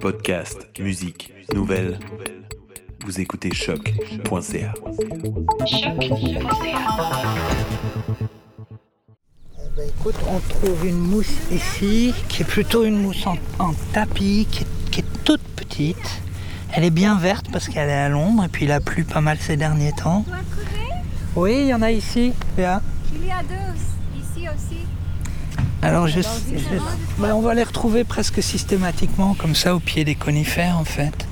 Podcast, musique, nouvelles. Vous écoutez choc.ca. Ben, écoute, on trouve une mousse ici, qui est plutôt une mousse en, en tapis, qui est, qui est toute petite. Elle est bien verte parce qu'elle est à l'ombre, et puis il a plu pas mal ces derniers temps. Oui, il y en a ici, Léa. Il y a deux ici aussi. Alors on va les retrouver presque systématiquement comme ça au pied des conifères en fait.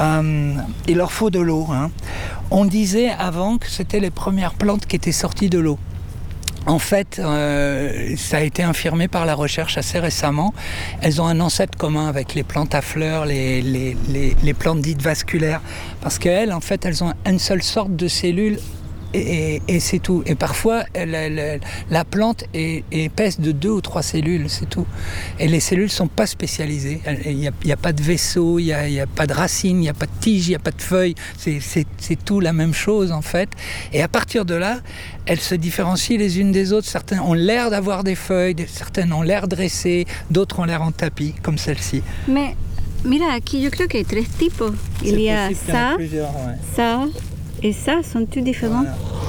Euh, il leur faut de l'eau. hein. On disait avant que c'était les premières plantes qui étaient sorties de l'eau. En fait, euh, ça a été infirmé par la recherche assez récemment. Elles ont un ancêtre commun avec les plantes à fleurs, les, plantes dites vasculaires, parce qu'elles, en fait, elles ont une seule sorte de cellules et, et- et c'est tout. Et parfois, la plante est, est épaisse de deux ou trois cellules, c'est tout. Et les cellules sont pas spécialisées. Il n'y a, y a pas de vaisseau, il n'y a, y a pas de racines, il n'y a pas de tige, il n'y a pas de feuilles. C'est- tout la même chose, en fait. Et à partir de là, elles se différencient les unes des autres. Certaines ont l'air d'avoir des feuilles, certaines ont l'air dressées, d'autres ont l'air en tapis, comme celle-ci. Mais mira, aquí yo creo que hay tres tipos. Il y a ça, ça et ça sont tous différents.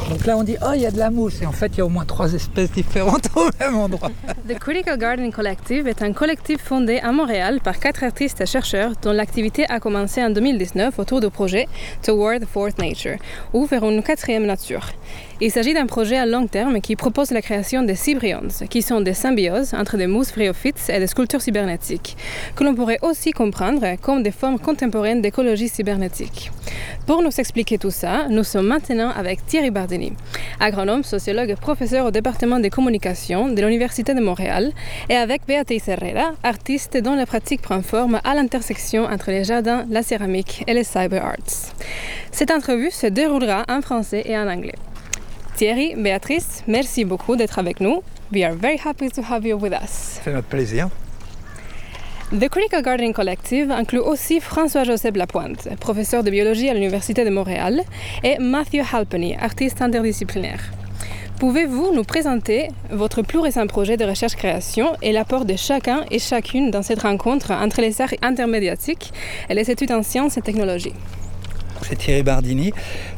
Donc là, on dit, oh, il y a de la mousse. Et en fait, il y a au moins trois espèces différentes au même endroit. The Critical Garden Collective est un collectif fondé à Montréal par quatre artistes et chercheurs dont l'activité a commencé en 2019 autour du projet Toward the Fourth Nature, ou vers une quatrième nature. Il s'agit d'un projet à long terme qui propose la création des cybryons, qui sont des symbioses entre des mousses bryophytes et des sculptures cybernétiques, que l'on pourrait aussi comprendre comme des formes contemporaines d'écologie cybernétique. Pour nous expliquer tout ça, nous sommes maintenant avec Thierry Agronome, sociologue et professeur au département des communications de l'Université de Montréal, et avec Beatriz Herrera, artiste dont la pratique prend forme à l'intersection entre les jardins, la céramique et les cyber arts. Cette entrevue se déroulera en français et en anglais. Thierry, Béatrice, merci beaucoup d'être avec nous. We are very happy to have you with us. C'est notre plaisir. The Critical Gardening Collective inclut aussi François-Joseph Lapointe, professeur de biologie à l'Université de Montréal, et Matthew Halpenny, artiste interdisciplinaire. Pouvez-vous nous présenter votre plus récent projet de recherche-création et l'apport de chacun et chacune dans cette rencontre entre les arts intermédiatiques et les études en sciences et technologies? C'est Thierry Bardini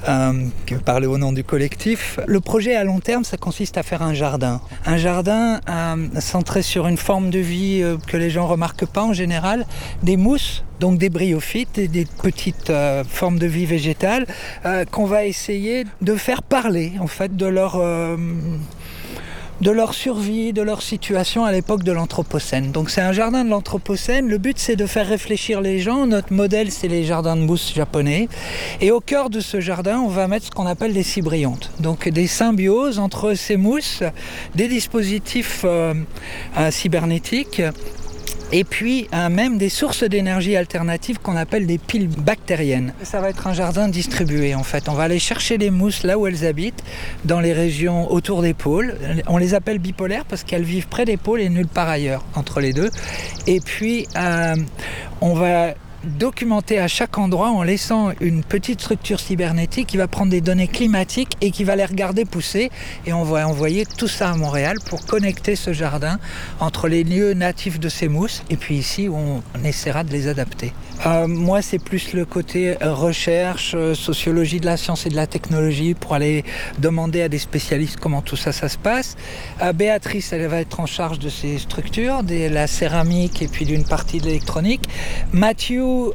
euh, qui veut parler au nom du collectif. Le projet à long terme, ça consiste à faire un jardin. Un jardin euh, centré sur une forme de vie euh, que les gens remarquent pas en général, des mousses. Donc des bryophytes, et des petites formes de vie végétale qu'on va essayer de faire parler en fait de leur de leur survie, de leur situation à l'époque de l'Anthropocène. Donc c'est un jardin de l'Anthropocène. Le but c'est de faire réfléchir les gens. Notre modèle c'est les jardins de mousse japonais. Et au cœur de ce jardin, on va mettre ce qu'on appelle des cybriontes. Donc des symbioses entre ces mousses, des dispositifs euh, euh, cybernétiques et puis même des sources d'énergie alternatives qu'on appelle des piles bactériennes. Ça va être un jardin distribué en fait. On va aller chercher les mousses là où elles habitent, dans les régions autour des pôles. On les appelle bipolaires parce qu'elles vivent près des pôles et nulle part ailleurs entre les deux. Et puis euh, on va documenter à chaque endroit en laissant une petite structure cybernétique qui va prendre des données climatiques et qui va les regarder pousser et on va envoyer tout ça à Montréal pour connecter ce jardin entre les lieux natifs de ces mousses et puis ici on essaiera de les adapter. Euh, moi c'est plus le côté euh, recherche, euh, sociologie de la science et de la technologie pour aller demander à des spécialistes comment tout ça ça se passe. Euh, Béatrice elle va être en charge de ces structures, de la céramique et puis d'une partie de l'électronique. Mathieu,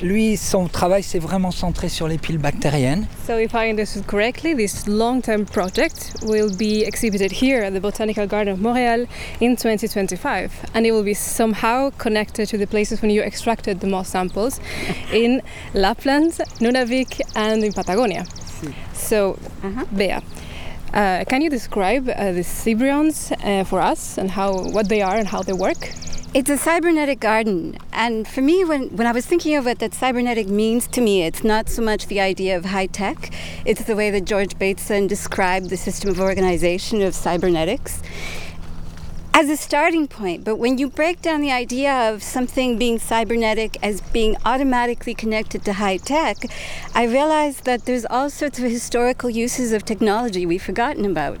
lui, son travail c'est vraiment centré sur les piles bactériennes. So, if I understood correctly, this long term project will be exhibited here at the Botanical Garden of Montreal in 2025, and it will be somehow connected to the places when you extracted the moss samples in Lapland, Nunavik, and in Patagonia. So, Bea, uh, can you describe uh, the Cybrions uh, for us and how what they are and how they work? It's a cybernetic garden. And for me, when, when I was thinking of what that cybernetic means to me, it's not so much the idea of high tech, it's the way that George Bateson described the system of organization of cybernetics. As a starting point, but when you break down the idea of something being cybernetic as being automatically connected to high tech, I realized that there's all sorts of historical uses of technology we've forgotten about.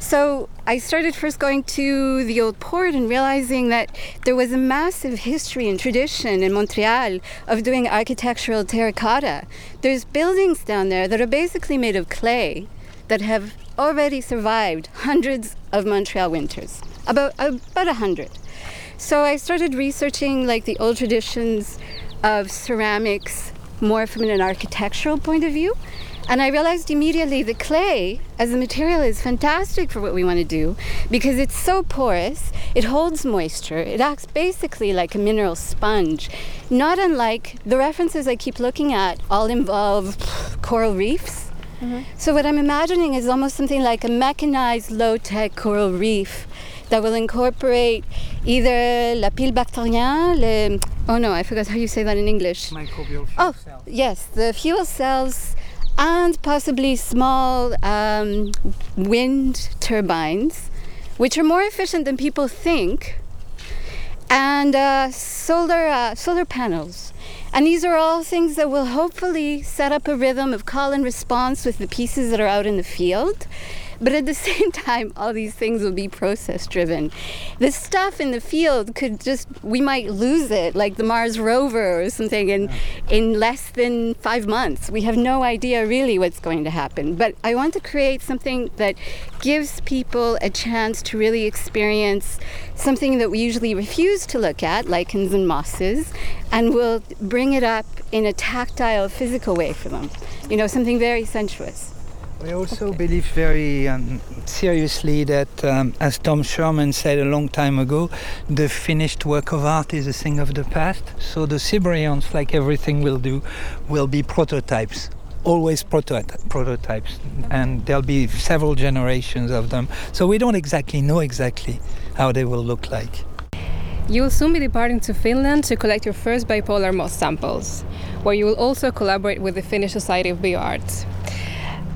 So I started first going to the old port and realizing that there was a massive history and tradition in Montreal of doing architectural terracotta. There's buildings down there that are basically made of clay that have already survived hundreds of Montreal winters, about about a hundred. So I started researching like the old traditions of ceramics more from an architectural point of view. And I realized immediately the clay as a material is fantastic for what we want to do because it's so porous, it holds moisture, it acts basically like a mineral sponge. Not unlike the references I keep looking at, all involve coral reefs. Mm-hmm. So, what I'm imagining is almost something like a mechanized low tech coral reef that will incorporate either la pile bactérien, le, oh no, I forgot how you say that in English. Microbial fuel Oh, cells. yes, the fuel cells and possibly small um, wind turbines, which are more efficient than people think, and uh, solar, uh, solar panels. And these are all things that will hopefully set up a rhythm of call and response with the pieces that are out in the field. But at the same time, all these things will be process driven. The stuff in the field could just, we might lose it, like the Mars rover or something, in, in less than five months. We have no idea really what's going to happen. But I want to create something that gives people a chance to really experience something that we usually refuse to look at, lichens and mosses, and we'll bring it up in a tactile, physical way for them. You know, something very sensuous. We also believe very um, seriously that, um, as Tom Sherman said a long time ago, the finished work of art is a thing of the past. So the Siberians, like everything we'll do, will be prototypes. Always proto- prototypes, and there'll be several generations of them. So we don't exactly know exactly how they will look like. You will soon be departing to Finland to collect your first bipolar moss samples, where you will also collaborate with the Finnish Society of Bioart.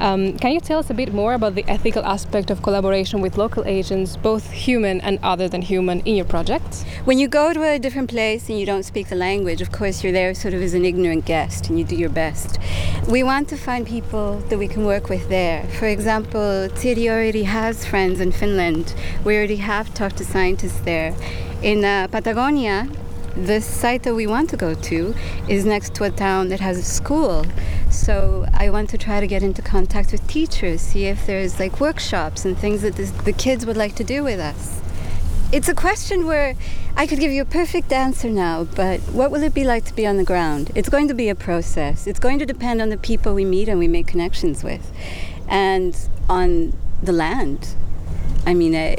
Um, can you tell us a bit more about the ethical aspect of collaboration with local agents, both human and other than human, in your project? When you go to a different place and you don't speak the language, of course you're there sort of as an ignorant guest and you do your best. We want to find people that we can work with there. For example, Tiri already has friends in Finland. We already have talked to scientists there. In uh, Patagonia, the site that we want to go to is next to a town that has a school. So I want to try to get into contact with teachers, see if there's like workshops and things that this, the kids would like to do with us. It's a question where I could give you a perfect answer now, but what will it be like to be on the ground? It's going to be a process. It's going to depend on the people we meet and we make connections with, and on the land. I mean, I,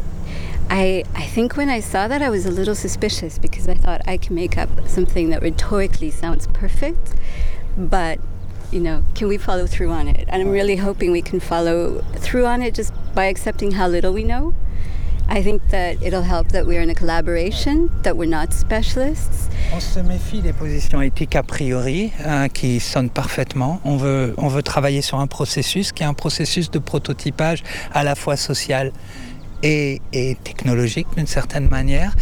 I, I think when I saw that, I was a little suspicious because I thought I can make up something that rhetorically sounds perfect, but you know, can we follow through on it? And I'm really hoping we can follow through on it just by accepting how little we know. I think that it'll help that we're in a collaboration, that we're not specialists. On se méfie des positions éthiques a priori hein, qui sonnent parfaitement. On veut, on veut travailler sur un processus qui est un processus de prototypage à la fois social et, et technologique d'une certaine manière.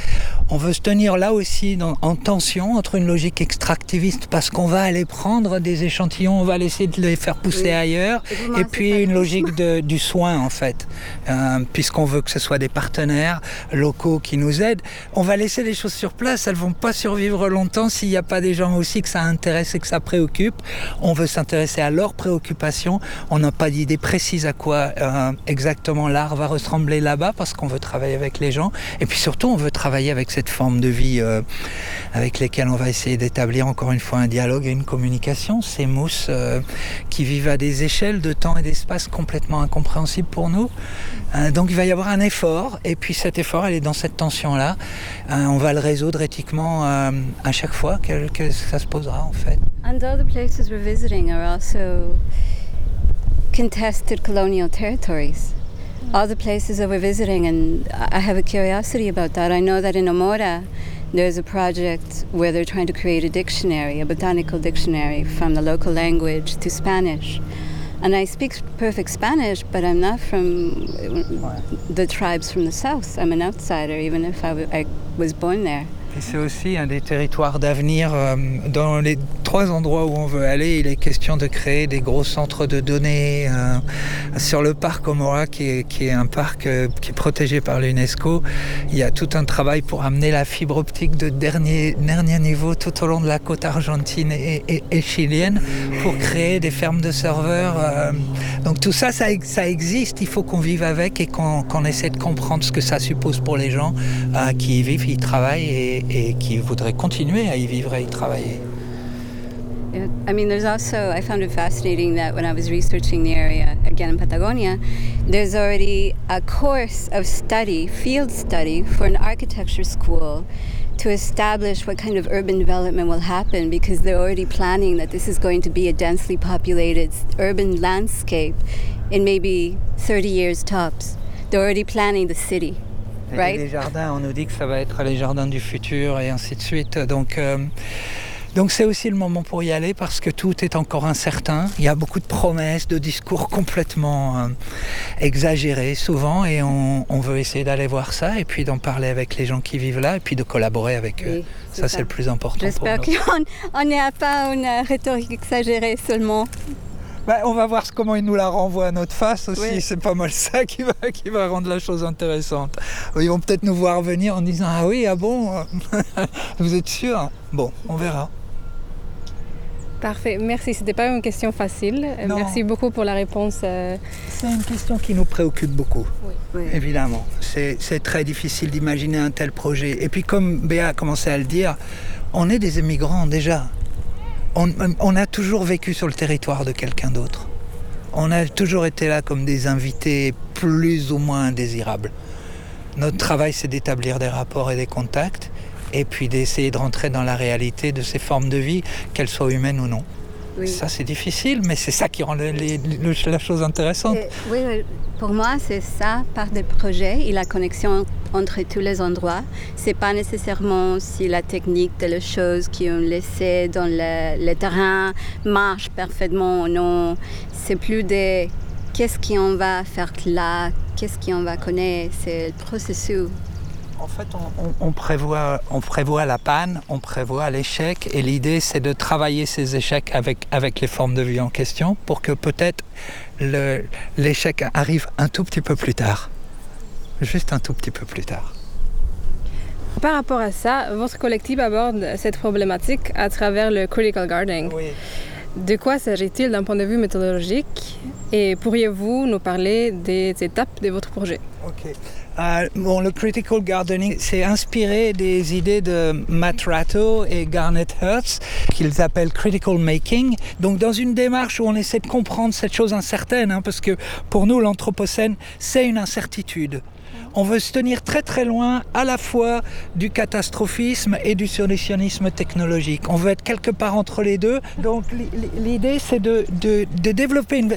On veut se tenir là aussi dans- en tension entre une logique extractiviste parce qu'on va aller prendre des échantillons, on va essayer de les faire pousser Oui. ailleurs, Et puis une logique de- du soin en fait, Euh, puisqu'on veut que ce soit des partenaires locaux qui nous aident. On va laisser les choses sur place, elles vont pas survivre longtemps s'il n'y a pas des gens aussi que ça intéresse et que ça préoccupe. On veut s'intéresser à leurs préoccupations. On n'a pas d'idée précise à quoi euh, exactement l'art va ressembler là-bas parce qu'on veut travailler avec les gens. Et puis surtout, on veut travailler avec cette forme de vie euh, avec lesquelles on va essayer d'établir encore une fois un dialogue et une communication. Ces mousses euh, qui vivent à des échelles de temps et d'espace complètement incompréhensibles pour nous. Euh, donc il va y avoir un effort, et puis cet effort, elle est dans cette tension-là. Euh, on va le résoudre éthiquement euh, à chaque fois que, ça se posera en fait. And the places we're visiting are also contested colonial territories. All the places that we're visiting, and I have a curiosity about that. I know that in Omora, there's a project where they're trying to create a dictionary, a botanical dictionary from the local language to Spanish. And I speak perfect Spanish, but I'm not from the tribes from the south. I'm an outsider, even if I, was born there. Et c'est aussi un des territoires d'avenir. euh, Dans les trois endroits où on veut aller, il est question de créer des gros centres de données. euh, Sur le parc Omora, qui est, un parc euh, qui est protégé par l'UNESCO, il y a tout un travail pour amener la fibre optique de dernier, dernier niveau tout au long de la côte argentine et, chilienne pour créer des fermes de serveurs. euh, Donc tout ça, ça, ex- ça existe. Il faut qu'on vive avec et qu'on essaie de comprendre ce que ça suppose pour les gens qui y vivent, y travaillent et, et qui voudraient continuer à y vivre et y travailler. Yeah, I mean, there's also, I found it fascinating that when I was researching the area, again in Patagonia, there's already a course of study, field study, for an architecture school to establish what kind of urban development will happen because they're already planning that this is going to be a densely populated urban landscape in maybe 30 years tops. They're already planning the city. Right. les jardins, on nous dit que ça va être les jardins du futur et ainsi de suite. Donc, euh, donc c'est aussi le moment pour y aller parce que tout est encore incertain. Il y a beaucoup de promesses, de discours complètement euh, exagérés souvent et on, on veut essayer d'aller voir ça et puis d'en parler avec les gens qui vivent là et puis de collaborer avec eux. Oui, Ça, c'est le plus important J'espère qu'on n'est pas une rhétorique exagérée seulement. Bah, on va voir comment il nous la renvoie à notre face aussi. Oui. C'est pas mal ça qui va, qui va rendre la chose intéressante. Ils vont peut-être nous voir venir en disant Ah oui, ah bon Vous êtes sûr? Bon, on verra. Parfait, merci. C'était pas une question facile. Euh, Non. Merci beaucoup pour la réponse. euh, C'est une question qui nous préoccupe beaucoup, Oui. évidemment. C'est c'est très difficile d'imaginer un tel projet. Et puis, comme Béa a commencé à le dire, on est des immigrants déjà. On, on a toujours vécu sur le territoire de quelqu'un d'autre. On a toujours été là comme des invités plus ou moins indésirables. Notre travail, c'est d'établir des rapports et des contacts, et puis d'essayer de rentrer dans la réalité de ces formes de vie, qu'elles soient humaines ou non. Oui. Ça, c'est difficile, mais c'est ça qui rend les- la chose intéressante. Oui, oui, pour moi, c'est ça, par des projets et la connexion entre tous les endroits. C'est pas nécessairement si la technique de les choses qui ont laissé dans le, le terrain marche parfaitement ou non. C'est plus des qu'est-ce qu'on va faire là, qu'est-ce qu'on va connaître. C'est le processus. En fait, on, on- on prévoit, on prévoit la panne, on prévoit l'échec, et l'idée, c'est de travailler ces échecs avec, avec les formes de vie en question pour que peut-être l'échec arrive un tout petit peu plus tard. Juste un tout petit peu plus tard. Par rapport à ça, votre collectif aborde cette problématique à travers le critical gardening. Oui. De quoi s'agit-il d'un point de vue méthodologique? Et pourriez-vous nous parler des étapes de votre projet? Ok. Euh, bon, le critical gardening, c'est inspiré des idées de Matt Ratto et Garnet Hertz, qu'ils appellent critical making. Donc, dans une démarche où on essaie de comprendre cette chose incertaine, hein, parce que pour nous, l'anthropocène, c'est une incertitude. On veut se tenir très très loin à la fois du catastrophisme et du solutionnisme technologique. On veut être quelque part entre les deux. Donc li- li- l'idée c'est de, développer une,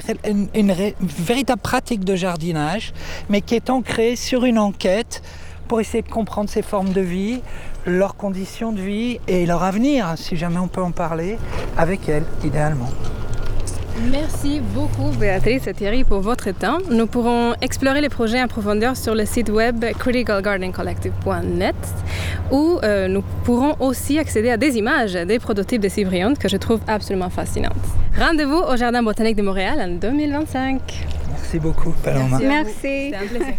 une- véritable pratique de jardinage, mais qui est ancrée sur une enquête pour essayer de comprendre ces formes de vie, leurs conditions de vie et leur avenir, si jamais on peut en parler, avec elles, idéalement. Merci beaucoup Béatrice et Thierry pour votre temps. Nous pourrons explorer les projets en profondeur sur le site web criticalgardencollective.net où euh, nous pourrons aussi accéder à des images des prototypes de Cybrionte que je trouve absolument fascinantes. Rendez-vous au Jardin botanique de Montréal en 2025. Merci beaucoup, Paloma. Merci. C'est un plaisir.